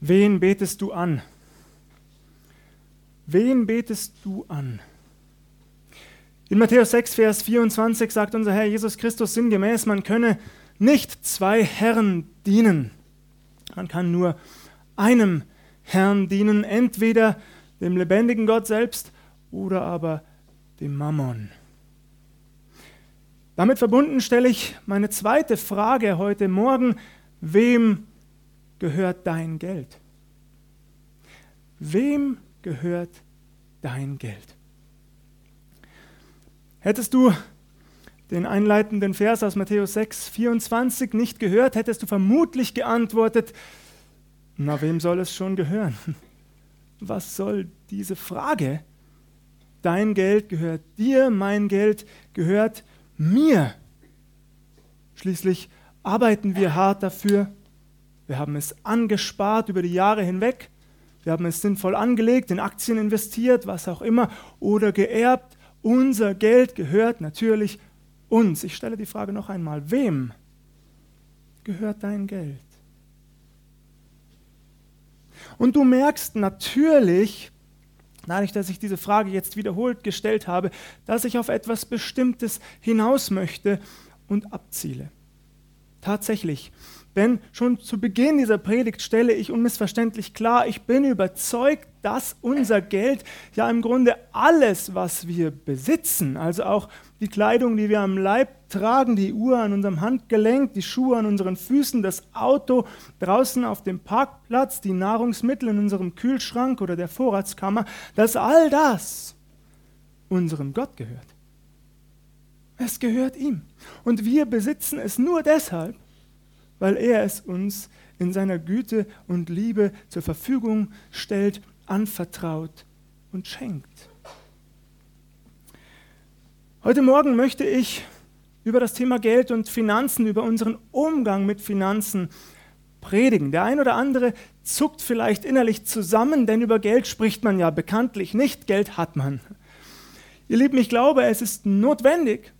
Wen betest du an? Wen betest du an? In Matthäus 6, Vers 24 sagt unser Herr Jesus Christus sinngemäß, man könne nicht zwei Herren dienen. Man kann nur einem Herrn dienen, entweder dem lebendigen Gott selbst oder aber dem Mammon. Damit verbunden stelle ich meine zweite Frage heute Morgen, wem gehört dein Geld? Wem gehört dein Geld? Hättest du den einleitenden Vers aus Matthäus 6, 24 nicht gehört, hättest du vermutlich geantwortet, na wem soll es schon gehören? Was soll diese Frage? Dein Geld gehört dir, mein Geld gehört mir. Schließlich arbeiten wir hart dafür. Wir haben es angespart über die Jahre hinweg. Wir haben es sinnvoll angelegt, in Aktien investiert, was auch immer, oder geerbt. Unser Geld gehört natürlich uns. Ich stelle die Frage noch einmal, wem gehört dein Geld? Und du merkst natürlich, dadurch, dass ich diese Frage jetzt wiederholt gestellt habe, dass ich auf etwas Bestimmtes hinaus möchte und abziele. Tatsächlich, denn schon zu Beginn dieser Predigt stelle ich unmissverständlich klar, ich bin überzeugt, dass unser Geld ja im Grunde alles, was wir besitzen, also auch die Kleidung, die wir am Leib tragen, die Uhr an unserem Handgelenk, die Schuhe an unseren Füßen, das Auto draußen auf dem Parkplatz, die Nahrungsmittel in unserem Kühlschrank oder der Vorratskammer, dass all das unserem Gott gehört. Es gehört ihm. Und wir besitzen es nur deshalb, weil er es uns in seiner Güte und Liebe zur Verfügung stellt, anvertraut und schenkt. Heute Morgen möchte ich über das Thema Geld und Finanzen, über unseren Umgang mit Finanzen predigen. Der ein oder andere zuckt vielleicht innerlich zusammen, denn über Geld spricht man ja bekanntlich nicht, Geld hat man. Ihr Lieben, ich glaube, es ist notwendig,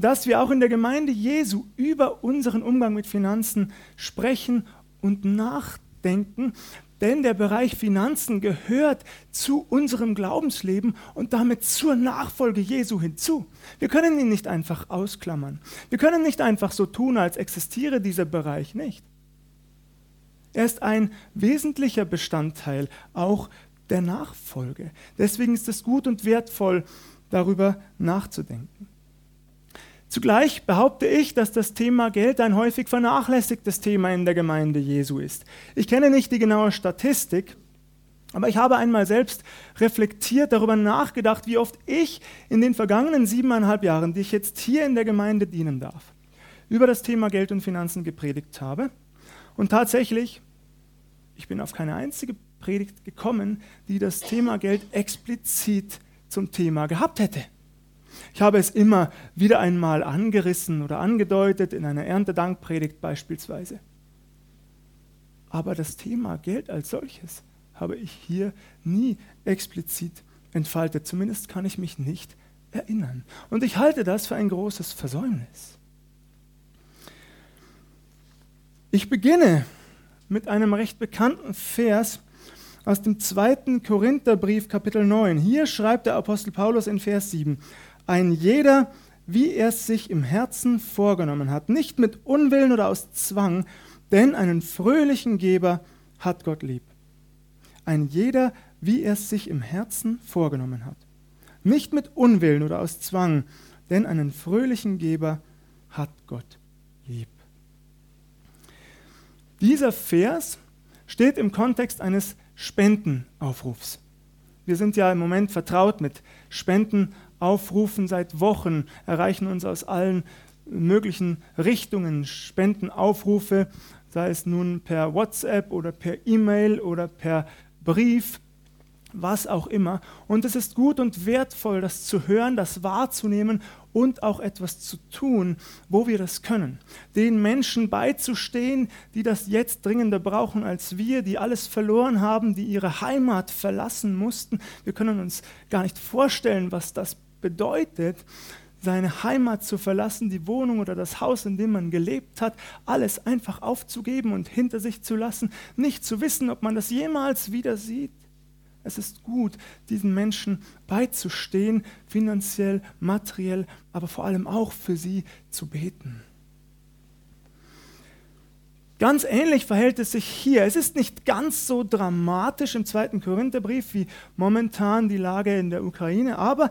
dass wir auch in der Gemeinde Jesu über unseren Umgang mit Finanzen sprechen und nachdenken, denn der Bereich Finanzen gehört zu unserem Glaubensleben und damit zur Nachfolge Jesu hinzu. Wir können ihn nicht einfach ausklammern. Wir können nicht einfach so tun, als existiere dieser Bereich nicht. Er ist ein wesentlicher Bestandteil auch der Nachfolge. Deswegen ist es gut und wertvoll, darüber nachzudenken. Zugleich behaupte ich, dass das Thema Geld ein häufig vernachlässigtes Thema in der Gemeinde Jesu ist. Ich kenne nicht die genaue Statistik, aber ich habe einmal selbst reflektiert, darüber nachgedacht, wie oft ich in den vergangenen siebeneinhalb Jahren, die ich jetzt hier in der Gemeinde dienen darf, über das Thema Geld und Finanzen gepredigt habe. Und tatsächlich, ich bin auf keine einzige Predigt gekommen, die das Thema Geld explizit zum Thema gehabt hätte. Ich habe es immer wieder einmal angerissen oder angedeutet, in einer Erntedankpredigt beispielsweise. Aber das Thema Geld als solches habe ich hier nie explizit entfaltet. Zumindest kann ich mich nicht erinnern. Und ich halte das für ein großes Versäumnis. Ich beginne mit einem recht bekannten Vers aus dem zweiten Korintherbrief, Kapitel 9. Hier schreibt der Apostel Paulus in Vers 7, ein jeder, wie er es sich im Herzen vorgenommen hat, nicht mit Unwillen oder aus Zwang, denn einen fröhlichen Geber hat Gott lieb. Ein jeder, wie er es sich im Herzen vorgenommen hat. Nicht mit Unwillen oder aus Zwang, denn einen fröhlichen Geber hat Gott lieb. Dieser Vers steht im Kontext eines Spendenaufrufs. Wir sind ja im Moment vertraut mit Spendenaufrufen Aufrufen seit Wochen erreichen uns aus allen möglichen Richtungen Spendenaufrufe, sei es nun per WhatsApp oder per E-Mail oder per Brief, was auch immer. Und es ist gut und wertvoll, das zu hören, das wahrzunehmen und auch etwas zu tun, wo wir das können. Den Menschen beizustehen, die das jetzt dringender brauchen als wir, die alles verloren haben, die ihre Heimat verlassen mussten. Wir können uns gar nicht vorstellen, was das bedeutet, seine Heimat zu verlassen, die Wohnung oder das Haus, in dem man gelebt hat, alles einfach aufzugeben und hinter sich zu lassen, nicht zu wissen, ob man das jemals wieder sieht. Es ist gut, diesen Menschen beizustehen, finanziell, materiell, aber vor allem auch für sie zu beten. Ganz ähnlich verhält es sich hier. Es ist nicht ganz so dramatisch im zweiten Korintherbrief wie momentan die Lage in der Ukraine, aber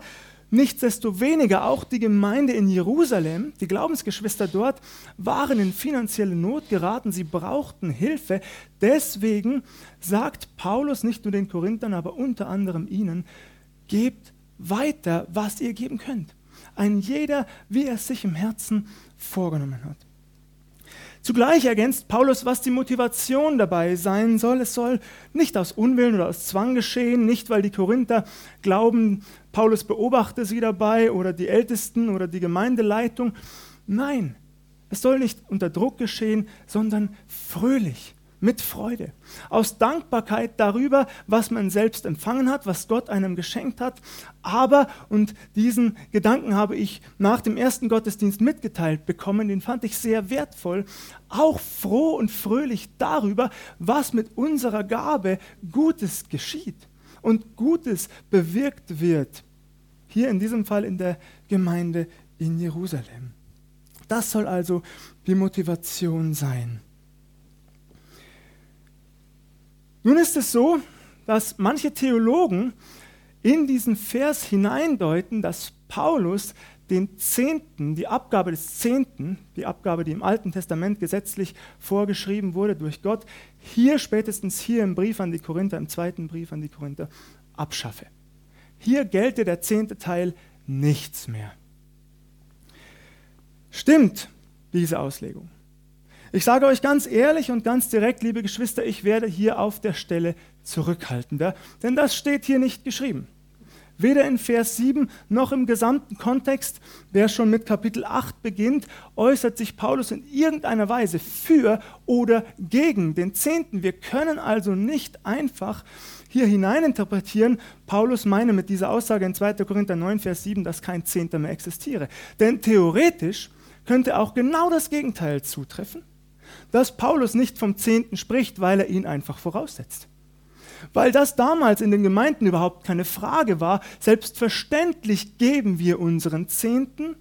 nichtsdestoweniger auch die Gemeinde in Jerusalem, die Glaubensgeschwister dort, waren in finanzielle Not geraten. Sie brauchten Hilfe. Deswegen sagt Paulus nicht nur den Korinthern, aber unter anderem ihnen, gebt weiter, was ihr geben könnt. Ein jeder, wie er es sich im Herzen vorgenommen hat. Zugleich ergänzt Paulus, was die Motivation dabei sein soll. Es soll nicht aus Unwillen oder aus Zwang geschehen, nicht weil die Korinther glauben, Paulus beobachte sie dabei oder die Ältesten oder die Gemeindeleitung. Nein, es soll nicht unter Druck geschehen, sondern fröhlich mit Freude. Aus Dankbarkeit darüber, was man selbst empfangen hat, was Gott einem geschenkt hat. Aber, und diesen Gedanken habe ich nach dem ersten Gottesdienst mitgeteilt bekommen, den fand ich sehr wertvoll, auch froh und fröhlich darüber, was mit unserer Gabe Gutes geschieht und Gutes bewirkt wird. Hier in diesem Fall in der Gemeinde in Jerusalem. Das soll also die Motivation sein. Nun ist es so, dass manche Theologen in diesen Vers hineindeuten, dass Paulus den Zehnten, die Abgabe des Zehnten, die Abgabe, die im Alten Testament gesetzlich vorgeschrieben wurde durch Gott, hier spätestens hier im Brief an die Korinther, im zweiten Brief an die Korinther, abschaffe. Hier gelte der zehnte Teil nichts mehr. Stimmt diese Auslegung? Ich sage euch ganz ehrlich und ganz direkt, liebe Geschwister, ich werde hier auf der Stelle zurückhaltender, denn das steht hier nicht geschrieben. Weder in Vers 7 noch im gesamten Kontext, wer schon mit Kapitel 8 beginnt, äußert sich Paulus in irgendeiner Weise für oder gegen den Zehnten. Wir können also nicht einfach hier hineininterpretieren, Paulus meine mit dieser Aussage in 2. Korinther 9, Vers 7, dass kein Zehnter mehr existiere. Denn theoretisch könnte auch genau das Gegenteil zutreffen dass Paulus nicht vom Zehnten spricht, weil er ihn einfach voraussetzt. Weil das damals in den Gemeinden überhaupt keine Frage war. Selbstverständlich geben wir unseren Zehnten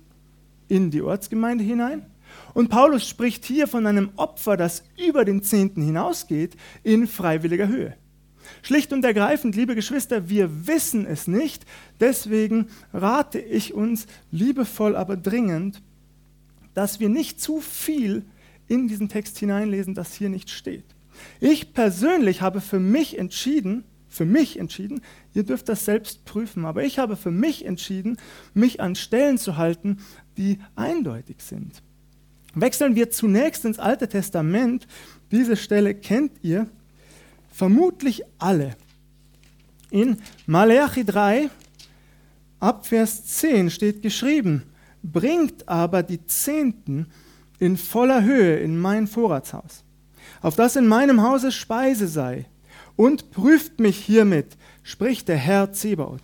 in die Ortsgemeinde hinein. Und Paulus spricht hier von einem Opfer, das über den Zehnten hinausgeht, in freiwilliger Höhe. Schlicht und ergreifend, liebe Geschwister, wir wissen es nicht. Deswegen rate ich uns liebevoll, aber dringend, dass wir nicht zu viel in diesen Text hineinlesen, das hier nicht steht. Ich persönlich habe für mich entschieden, für mich entschieden, ihr dürft das selbst prüfen, aber ich habe für mich entschieden, mich an Stellen zu halten, die eindeutig sind. Wechseln wir zunächst ins Alte Testament. Diese Stelle kennt ihr vermutlich alle. In Malachi 3, ab Vers 10 steht geschrieben, bringt aber die Zehnten in voller Höhe in mein Vorratshaus, auf das in meinem Hause Speise sei, und prüft mich hiermit, spricht der Herr Zebaoth,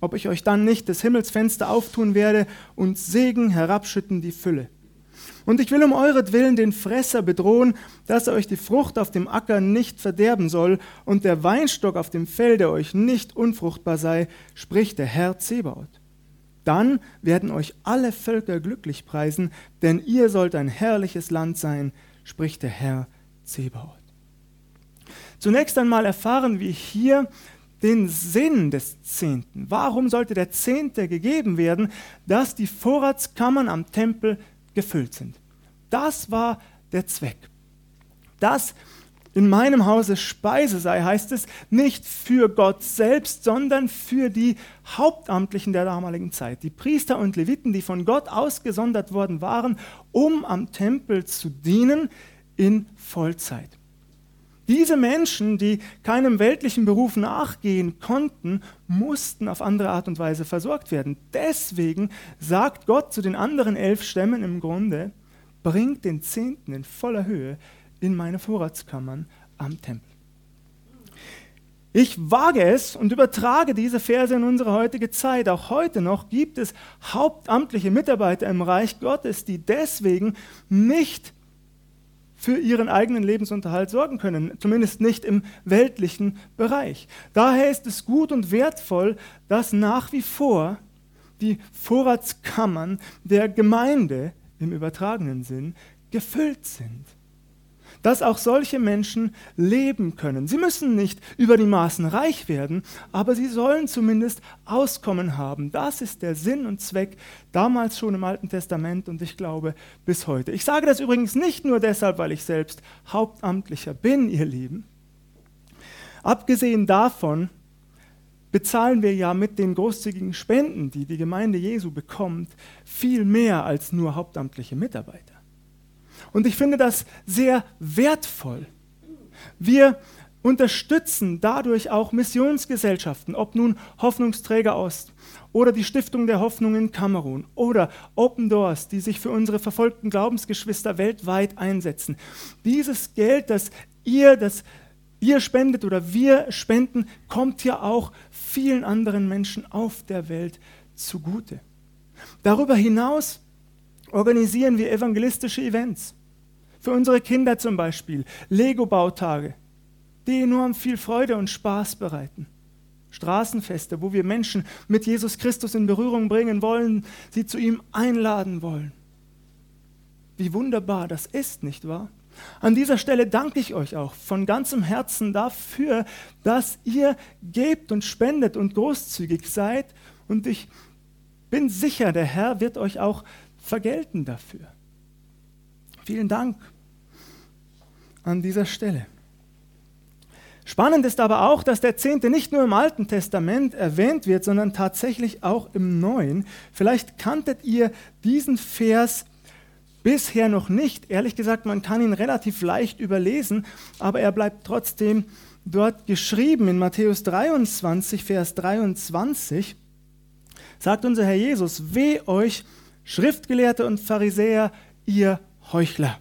ob ich euch dann nicht des Himmels Fenster auftun werde und Segen herabschütten die Fülle. Und ich will um euretwillen den Fresser bedrohen, dass er euch die Frucht auf dem Acker nicht verderben soll und der Weinstock auf dem Felde euch nicht unfruchtbar sei, spricht der Herr Zebaoth. Dann werden euch alle Völker glücklich preisen, denn ihr sollt ein herrliches Land sein, spricht der Herr Zebaoth. Zunächst einmal erfahren wir hier den Sinn des Zehnten. Warum sollte der Zehnte gegeben werden, dass die Vorratskammern am Tempel gefüllt sind? Das war der Zweck. Das in meinem Hause Speise sei, heißt es, nicht für Gott selbst, sondern für die Hauptamtlichen der damaligen Zeit, die Priester und Leviten, die von Gott ausgesondert worden waren, um am Tempel zu dienen in Vollzeit. Diese Menschen, die keinem weltlichen Beruf nachgehen konnten, mussten auf andere Art und Weise versorgt werden. Deswegen sagt Gott zu den anderen elf Stämmen im Grunde, bringt den Zehnten in voller Höhe in meine Vorratskammern am Tempel. Ich wage es und übertrage diese Verse in unsere heutige Zeit. Auch heute noch gibt es hauptamtliche Mitarbeiter im Reich Gottes, die deswegen nicht für ihren eigenen Lebensunterhalt sorgen können, zumindest nicht im weltlichen Bereich. Daher ist es gut und wertvoll, dass nach wie vor die Vorratskammern der Gemeinde im übertragenen Sinn gefüllt sind dass auch solche Menschen leben können. Sie müssen nicht über die Maßen reich werden, aber sie sollen zumindest Auskommen haben. Das ist der Sinn und Zweck damals schon im Alten Testament und ich glaube bis heute. Ich sage das übrigens nicht nur deshalb, weil ich selbst Hauptamtlicher bin, ihr Lieben. Abgesehen davon bezahlen wir ja mit den großzügigen Spenden, die die Gemeinde Jesu bekommt, viel mehr als nur hauptamtliche Mitarbeiter. Und ich finde das sehr wertvoll. Wir unterstützen dadurch auch Missionsgesellschaften, ob nun Hoffnungsträger Ost oder die Stiftung der Hoffnung in Kamerun oder Open Doors, die sich für unsere verfolgten Glaubensgeschwister weltweit einsetzen. Dieses Geld, das ihr, das ihr spendet oder wir spenden, kommt ja auch vielen anderen Menschen auf der Welt zugute. Darüber hinaus organisieren wir evangelistische Events. Für unsere Kinder zum Beispiel Lego-Bautage, die enorm viel Freude und Spaß bereiten. Straßenfeste, wo wir Menschen mit Jesus Christus in Berührung bringen wollen, sie zu ihm einladen wollen. Wie wunderbar das ist, nicht wahr? An dieser Stelle danke ich euch auch von ganzem Herzen dafür, dass ihr gebt und spendet und großzügig seid. Und ich bin sicher, der Herr wird euch auch vergelten dafür. Vielen Dank an dieser Stelle. Spannend ist aber auch, dass der Zehnte nicht nur im Alten Testament erwähnt wird, sondern tatsächlich auch im Neuen. Vielleicht kanntet ihr diesen Vers bisher noch nicht. Ehrlich gesagt, man kann ihn relativ leicht überlesen, aber er bleibt trotzdem dort geschrieben. In Matthäus 23, Vers 23 sagt unser Herr Jesus, weh euch, Schriftgelehrte und Pharisäer, ihr Heuchler,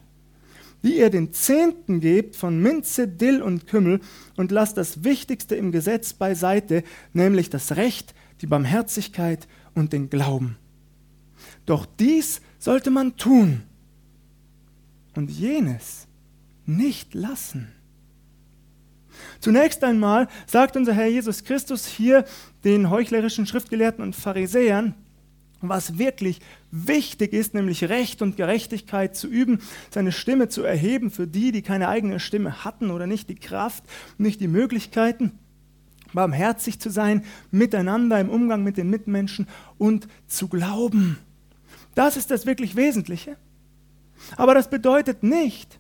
wie ihr den Zehnten gebt von Minze, Dill und Kümmel und lasst das Wichtigste im Gesetz beiseite, nämlich das Recht, die Barmherzigkeit und den Glauben. Doch dies sollte man tun und jenes nicht lassen. Zunächst einmal sagt unser Herr Jesus Christus hier den heuchlerischen Schriftgelehrten und Pharisäern, was wirklich wichtig ist, nämlich Recht und Gerechtigkeit zu üben, seine Stimme zu erheben für die, die keine eigene Stimme hatten oder nicht die Kraft, nicht die Möglichkeiten, barmherzig zu sein, miteinander im Umgang mit den Mitmenschen und zu glauben. Das ist das wirklich Wesentliche. Aber das bedeutet nicht,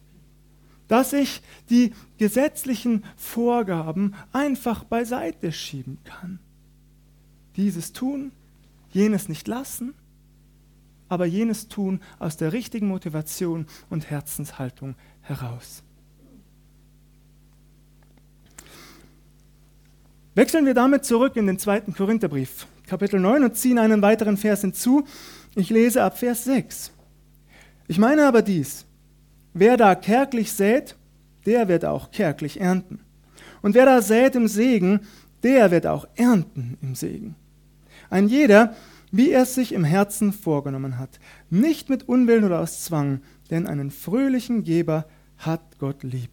dass ich die gesetzlichen Vorgaben einfach beiseite schieben kann. Dieses tun jenes nicht lassen, aber jenes tun aus der richtigen Motivation und Herzenshaltung heraus. Wechseln wir damit zurück in den zweiten Korintherbrief, Kapitel 9 und ziehen einen weiteren Vers hinzu. Ich lese ab Vers 6. Ich meine aber dies, wer da kärglich sät, der wird auch kärglich ernten. Und wer da sät im Segen, der wird auch ernten im Segen. Ein jeder, wie er es sich im Herzen vorgenommen hat, nicht mit Unwillen oder aus Zwang, denn einen fröhlichen Geber hat Gott lieb.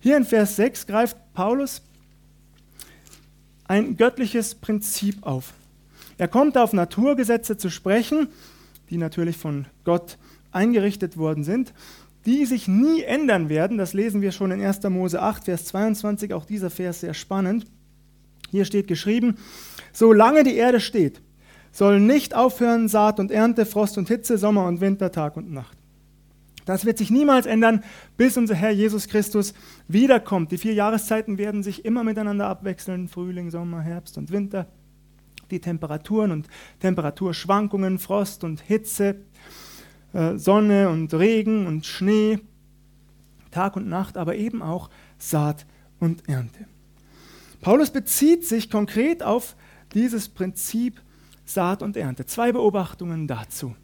Hier in Vers 6 greift Paulus ein göttliches Prinzip auf. Er kommt auf Naturgesetze zu sprechen, die natürlich von Gott eingerichtet worden sind, die sich nie ändern werden. Das lesen wir schon in 1. Mose 8, Vers 22, auch dieser Vers sehr spannend. Hier steht geschrieben, solange die Erde steht, sollen nicht aufhören Saat und Ernte, Frost und Hitze, Sommer und Winter, Tag und Nacht. Das wird sich niemals ändern, bis unser Herr Jesus Christus wiederkommt. Die vier Jahreszeiten werden sich immer miteinander abwechseln, Frühling, Sommer, Herbst und Winter. Die Temperaturen und Temperaturschwankungen, Frost und Hitze, äh, Sonne und Regen und Schnee, Tag und Nacht, aber eben auch Saat und Ernte. Paulus bezieht sich konkret auf dieses Prinzip Saat und Ernte. Zwei Beobachtungen dazu.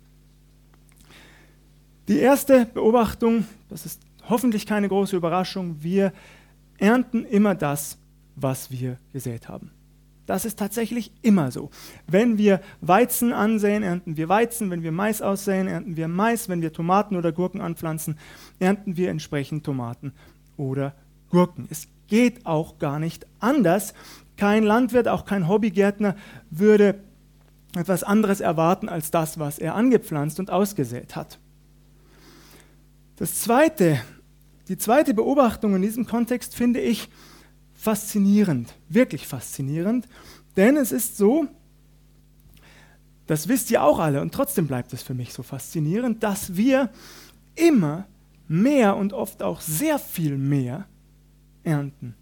Die erste Beobachtung, das ist hoffentlich keine große Überraschung, wir ernten immer das, was wir gesät haben. Das ist tatsächlich immer so. Wenn wir Weizen ansehen, ernten wir Weizen. Wenn wir Mais aussehen, ernten wir Mais. Wenn wir Tomaten oder Gurken anpflanzen, ernten wir entsprechend Tomaten oder Gurken. Es geht auch gar nicht anders. Kein Landwirt, auch kein Hobbygärtner würde etwas anderes erwarten als das, was er angepflanzt und ausgesät hat. Das zweite, die zweite Beobachtung in diesem Kontext finde ich, faszinierend, wirklich faszinierend, denn es ist so, das wisst ihr auch alle und trotzdem bleibt es für mich so faszinierend, dass wir immer mehr und oft auch sehr viel mehr ernten,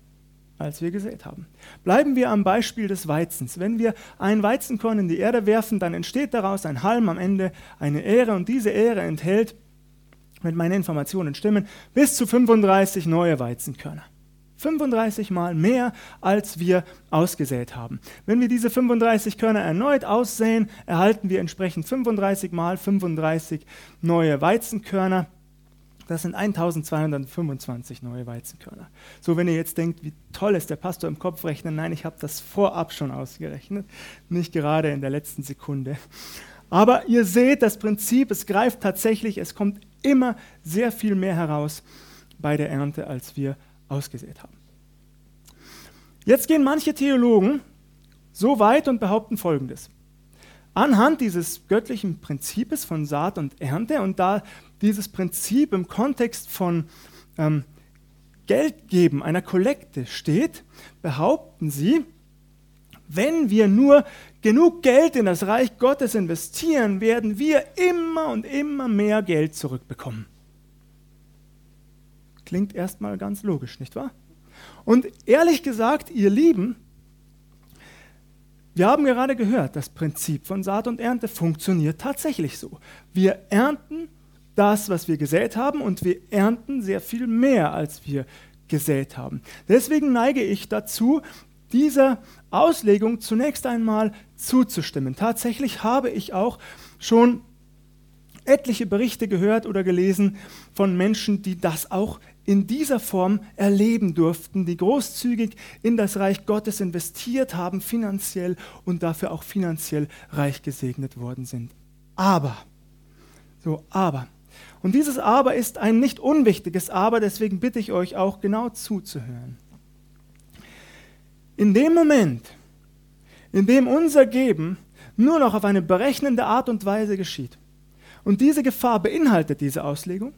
als wir gesät haben. Bleiben wir am Beispiel des Weizens. Wenn wir ein Weizenkorn in die Erde werfen, dann entsteht daraus ein Halm am Ende, eine Ähre und diese Ähre enthält, wenn meine Informationen stimmen, bis zu 35 neue Weizenkörner. 35 Mal mehr, als wir ausgesät haben. Wenn wir diese 35 Körner erneut aussäen, erhalten wir entsprechend 35 Mal 35 neue Weizenkörner. Das sind 1225 neue Weizenkörner. So, wenn ihr jetzt denkt, wie toll ist der Pastor im Kopf rechnen, nein, ich habe das vorab schon ausgerechnet, nicht gerade in der letzten Sekunde. Aber ihr seht das Prinzip, es greift tatsächlich, es kommt immer sehr viel mehr heraus bei der Ernte, als wir ausgesät haben. Jetzt gehen manche Theologen so weit und behaupten Folgendes. Anhand dieses göttlichen Prinzips von Saat und Ernte und da dieses Prinzip im Kontext von ähm, Geld geben, einer Kollekte steht, behaupten sie, wenn wir nur genug Geld in das Reich Gottes investieren, werden wir immer und immer mehr Geld zurückbekommen. Klingt erstmal ganz logisch, nicht wahr? Und ehrlich gesagt, ihr Lieben, wir haben gerade gehört, das Prinzip von Saat und Ernte funktioniert tatsächlich so. Wir ernten das, was wir gesät haben, und wir ernten sehr viel mehr, als wir gesät haben. Deswegen neige ich dazu, dieser Auslegung zunächst einmal zuzustimmen. Tatsächlich habe ich auch schon etliche Berichte gehört oder gelesen von Menschen, die das auch in dieser Form erleben durften, die großzügig in das Reich Gottes investiert haben, finanziell und dafür auch finanziell reich gesegnet worden sind. Aber, so, aber. Und dieses Aber ist ein nicht unwichtiges Aber, deswegen bitte ich euch auch genau zuzuhören. In dem Moment, in dem unser Geben nur noch auf eine berechnende Art und Weise geschieht, und diese Gefahr beinhaltet diese Auslegung,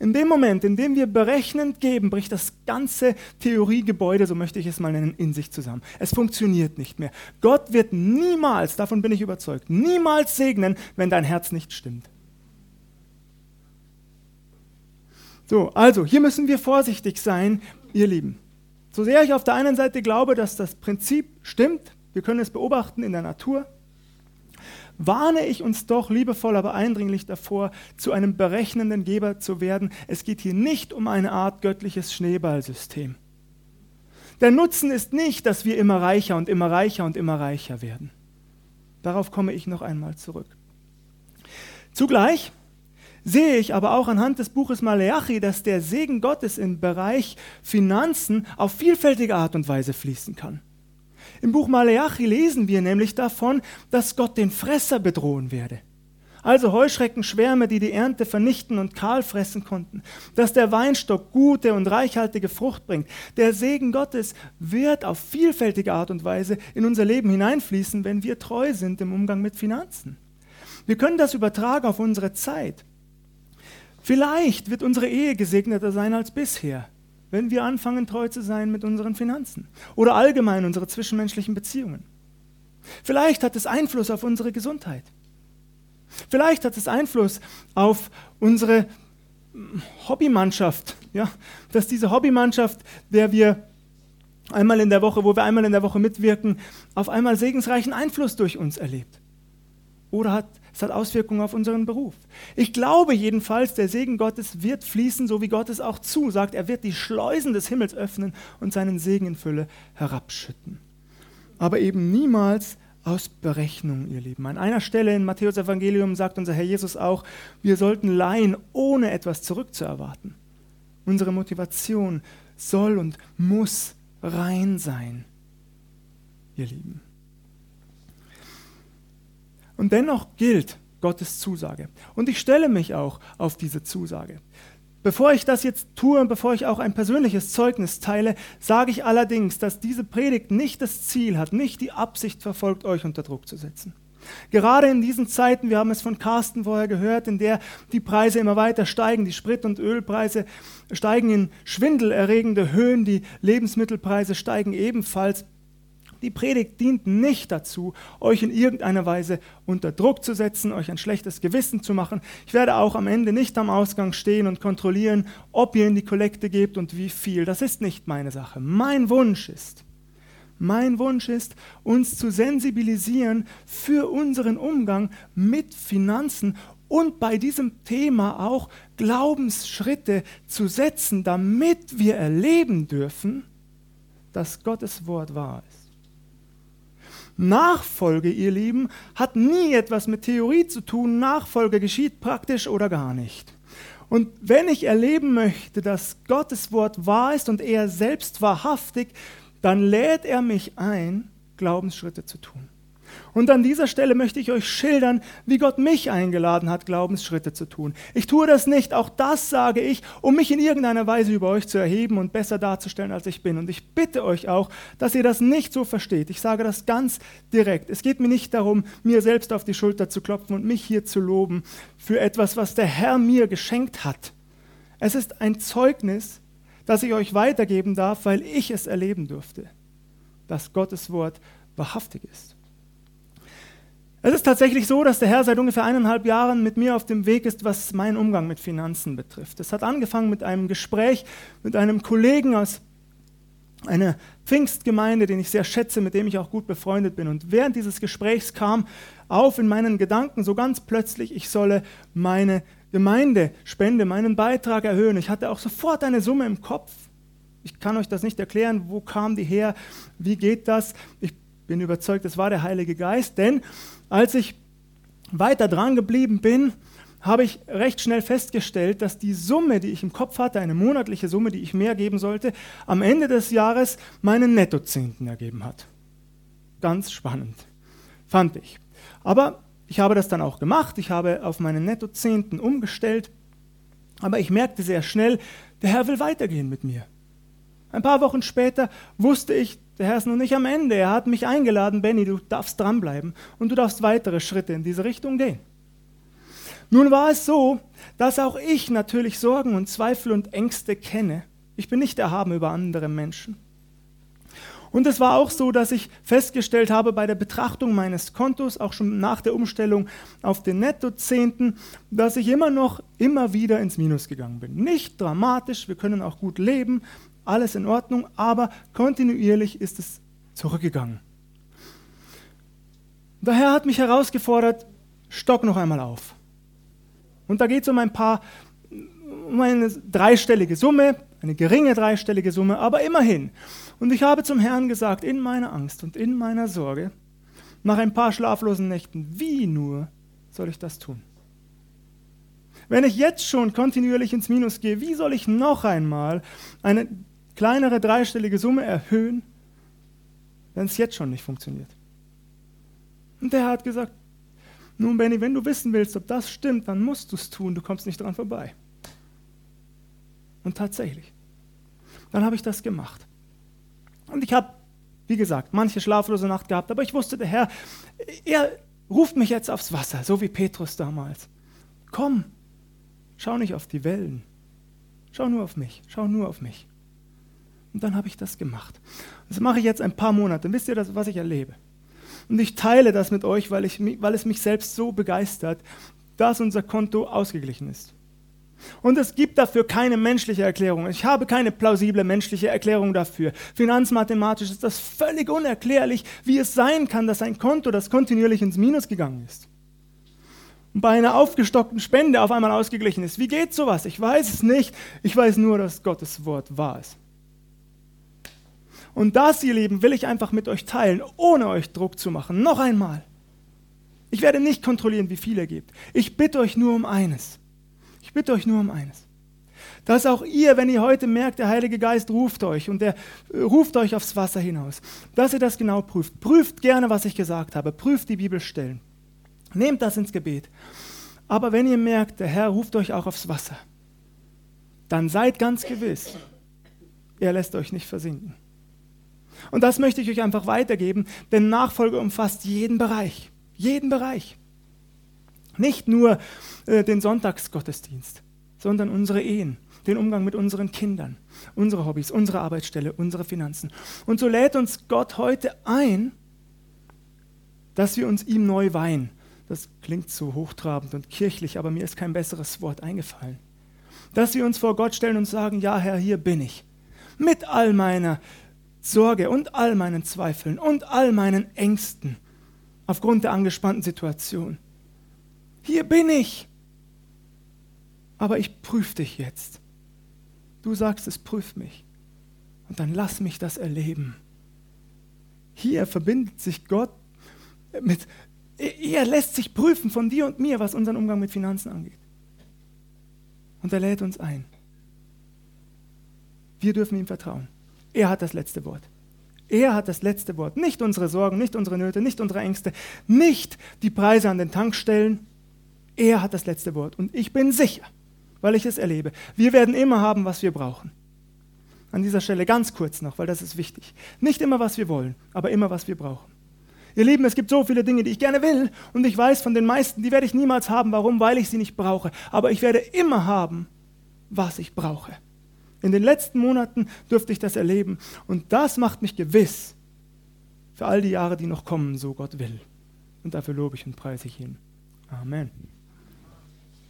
in dem Moment, in dem wir berechnend geben, bricht das ganze Theoriegebäude, so möchte ich es mal nennen, in sich zusammen. Es funktioniert nicht mehr. Gott wird niemals, davon bin ich überzeugt, niemals segnen, wenn dein Herz nicht stimmt. So, also hier müssen wir vorsichtig sein, ihr Lieben. So sehr ich auf der einen Seite glaube, dass das Prinzip stimmt, wir können es beobachten in der Natur, warne ich uns doch liebevoll, aber eindringlich davor, zu einem berechnenden Geber zu werden. Es geht hier nicht um eine Art göttliches Schneeballsystem. Der Nutzen ist nicht, dass wir immer reicher und immer reicher und immer reicher werden. Darauf komme ich noch einmal zurück. Zugleich sehe ich aber auch anhand des Buches Maleachi, dass der Segen Gottes im Bereich Finanzen auf vielfältige Art und Weise fließen kann. Im Buch Maleachi lesen wir nämlich davon, dass Gott den Fresser bedrohen werde. Also Heuschreckenschwärme, die die Ernte vernichten und kahl fressen konnten. Dass der Weinstock gute und reichhaltige Frucht bringt. Der Segen Gottes wird auf vielfältige Art und Weise in unser Leben hineinfließen, wenn wir treu sind im Umgang mit Finanzen. Wir können das übertragen auf unsere Zeit. Vielleicht wird unsere Ehe gesegneter sein als bisher wenn wir anfangen, treu zu sein mit unseren Finanzen oder allgemein unsere zwischenmenschlichen Beziehungen. Vielleicht hat es Einfluss auf unsere Gesundheit. Vielleicht hat es Einfluss auf unsere hm, Hobbymannschaft, ja, dass diese Hobbymannschaft, der wir einmal in der Woche, wo wir einmal in der Woche mitwirken, auf einmal segensreichen Einfluss durch uns erlebt. Oder hat es hat Auswirkungen auf unseren Beruf. Ich glaube jedenfalls, der Segen Gottes wird fließen, so wie Gott es auch zusagt. Er wird die Schleusen des Himmels öffnen und seinen Segen in Fülle herabschütten. Aber eben niemals aus Berechnung, ihr Lieben. An einer Stelle in Matthäus Evangelium sagt unser Herr Jesus auch, wir sollten leihen, ohne etwas zurückzuerwarten. Unsere Motivation soll und muss rein sein, ihr Lieben. Und dennoch gilt Gottes Zusage. Und ich stelle mich auch auf diese Zusage. Bevor ich das jetzt tue und bevor ich auch ein persönliches Zeugnis teile, sage ich allerdings, dass diese Predigt nicht das Ziel hat, nicht die Absicht verfolgt, euch unter Druck zu setzen. Gerade in diesen Zeiten, wir haben es von Carsten vorher gehört, in der die Preise immer weiter steigen, die Sprit- und Ölpreise steigen in schwindelerregende Höhen, die Lebensmittelpreise steigen ebenfalls. Die Predigt dient nicht dazu, euch in irgendeiner Weise unter Druck zu setzen, euch ein schlechtes Gewissen zu machen. Ich werde auch am Ende nicht am Ausgang stehen und kontrollieren, ob ihr in die Kollekte gebt und wie viel. Das ist nicht meine Sache. Mein Wunsch ist, mein Wunsch ist, uns zu sensibilisieren für unseren Umgang mit Finanzen und bei diesem Thema auch Glaubensschritte zu setzen, damit wir erleben dürfen, dass Gottes Wort wahr ist. Nachfolge, ihr Lieben, hat nie etwas mit Theorie zu tun. Nachfolge geschieht praktisch oder gar nicht. Und wenn ich erleben möchte, dass Gottes Wort wahr ist und er selbst wahrhaftig, dann lädt er mich ein, Glaubensschritte zu tun. Und an dieser Stelle möchte ich euch schildern, wie Gott mich eingeladen hat, Glaubensschritte zu tun. Ich tue das nicht, auch das sage ich, um mich in irgendeiner Weise über euch zu erheben und besser darzustellen, als ich bin. Und ich bitte euch auch, dass ihr das nicht so versteht. Ich sage das ganz direkt. Es geht mir nicht darum, mir selbst auf die Schulter zu klopfen und mich hier zu loben für etwas, was der Herr mir geschenkt hat. Es ist ein Zeugnis, das ich euch weitergeben darf, weil ich es erleben durfte, dass Gottes Wort wahrhaftig ist. Es ist tatsächlich so, dass der Herr seit ungefähr eineinhalb Jahren mit mir auf dem Weg ist, was meinen Umgang mit Finanzen betrifft. Es hat angefangen mit einem Gespräch mit einem Kollegen aus einer Pfingstgemeinde, den ich sehr schätze, mit dem ich auch gut befreundet bin. Und während dieses Gesprächs kam auf in meinen Gedanken so ganz plötzlich, ich solle meine Gemeindespende, meinen Beitrag erhöhen. Ich hatte auch sofort eine Summe im Kopf. Ich kann euch das nicht erklären, wo kam die her, wie geht das. Ich bin überzeugt, es war der Heilige Geist, denn als ich weiter dran geblieben bin, habe ich recht schnell festgestellt, dass die Summe, die ich im Kopf hatte, eine monatliche Summe, die ich mehr geben sollte, am Ende des Jahres meinen Nettozehnten ergeben hat. Ganz spannend, fand ich. Aber ich habe das dann auch gemacht, ich habe auf meinen Nettozehnten umgestellt, aber ich merkte sehr schnell, der Herr will weitergehen mit mir. Ein paar Wochen später wusste ich, der Herr ist noch nicht am Ende. Er hat mich eingeladen, Benny, du darfst dranbleiben und du darfst weitere Schritte in diese Richtung gehen. Nun war es so, dass auch ich natürlich Sorgen und Zweifel und Ängste kenne. Ich bin nicht erhaben über andere Menschen. Und es war auch so, dass ich festgestellt habe bei der Betrachtung meines Kontos, auch schon nach der Umstellung auf den Nettozehnten, dass ich immer noch immer wieder ins Minus gegangen bin. Nicht dramatisch, wir können auch gut leben, alles in Ordnung, aber kontinuierlich ist es zurückgegangen. Der Herr hat mich herausgefordert, stock noch einmal auf. Und da geht es um ein paar, um eine dreistellige Summe, eine geringe dreistellige Summe, aber immerhin. Und ich habe zum Herrn gesagt, in meiner Angst und in meiner Sorge, nach ein paar schlaflosen Nächten, wie nur soll ich das tun? Wenn ich jetzt schon kontinuierlich ins Minus gehe, wie soll ich noch einmal eine kleinere dreistellige Summe erhöhen, wenn es jetzt schon nicht funktioniert. Und der hat gesagt, nun Benny, wenn du wissen willst, ob das stimmt, dann musst du es tun, du kommst nicht dran vorbei. Und tatsächlich, dann habe ich das gemacht. Und ich habe, wie gesagt, manche schlaflose Nacht gehabt, aber ich wusste, der Herr, er ruft mich jetzt aufs Wasser, so wie Petrus damals. Komm, schau nicht auf die Wellen, schau nur auf mich, schau nur auf mich. Und dann habe ich das gemacht. Das mache ich jetzt ein paar Monate. Wisst ihr, das, was ich erlebe? Und ich teile das mit euch, weil, ich, weil es mich selbst so begeistert, dass unser Konto ausgeglichen ist. Und es gibt dafür keine menschliche Erklärung. Ich habe keine plausible menschliche Erklärung dafür. Finanzmathematisch ist das völlig unerklärlich, wie es sein kann, dass ein Konto, das kontinuierlich ins Minus gegangen ist, bei einer aufgestockten Spende auf einmal ausgeglichen ist. Wie geht sowas? Ich weiß es nicht. Ich weiß nur, dass Gottes Wort wahr ist. Und das, ihr Lieben, will ich einfach mit euch teilen, ohne euch Druck zu machen. Noch einmal. Ich werde nicht kontrollieren, wie viel ihr gebt. Ich bitte euch nur um eines. Ich bitte euch nur um eines. Dass auch ihr, wenn ihr heute merkt, der Heilige Geist ruft euch und der äh, ruft euch aufs Wasser hinaus, dass ihr das genau prüft. Prüft gerne, was ich gesagt habe. Prüft die Bibelstellen. Nehmt das ins Gebet. Aber wenn ihr merkt, der Herr ruft euch auch aufs Wasser, dann seid ganz gewiss, er lässt euch nicht versinken. Und das möchte ich euch einfach weitergeben, denn Nachfolge umfasst jeden Bereich. Jeden Bereich. Nicht nur äh, den Sonntagsgottesdienst, sondern unsere Ehen, den Umgang mit unseren Kindern, unsere Hobbys, unsere Arbeitsstelle, unsere Finanzen. Und so lädt uns Gott heute ein, dass wir uns ihm neu weihen. Das klingt so hochtrabend und kirchlich, aber mir ist kein besseres Wort eingefallen. Dass wir uns vor Gott stellen und sagen, ja Herr, hier bin ich. Mit all meiner Sorge und all meinen Zweifeln und all meinen Ängsten aufgrund der angespannten Situation. Hier bin ich. Aber ich prüfe dich jetzt. Du sagst, es prüft mich. Und dann lass mich das erleben. Hier verbindet sich Gott mit, er lässt sich prüfen von dir und mir, was unseren Umgang mit Finanzen angeht. Und er lädt uns ein. Wir dürfen ihm vertrauen. Er hat das letzte Wort. Er hat das letzte Wort. Nicht unsere Sorgen, nicht unsere Nöte, nicht unsere Ängste, nicht die Preise an den Tankstellen. Er hat das letzte Wort. Und ich bin sicher, weil ich es erlebe, wir werden immer haben, was wir brauchen. An dieser Stelle ganz kurz noch, weil das ist wichtig. Nicht immer, was wir wollen, aber immer, was wir brauchen. Ihr Lieben, es gibt so viele Dinge, die ich gerne will und ich weiß von den meisten, die werde ich niemals haben. Warum? Weil ich sie nicht brauche. Aber ich werde immer haben, was ich brauche. In den letzten Monaten durfte ich das erleben und das macht mich gewiss für all die Jahre, die noch kommen, so Gott will. Und dafür lobe ich und preise ich ihn. Amen.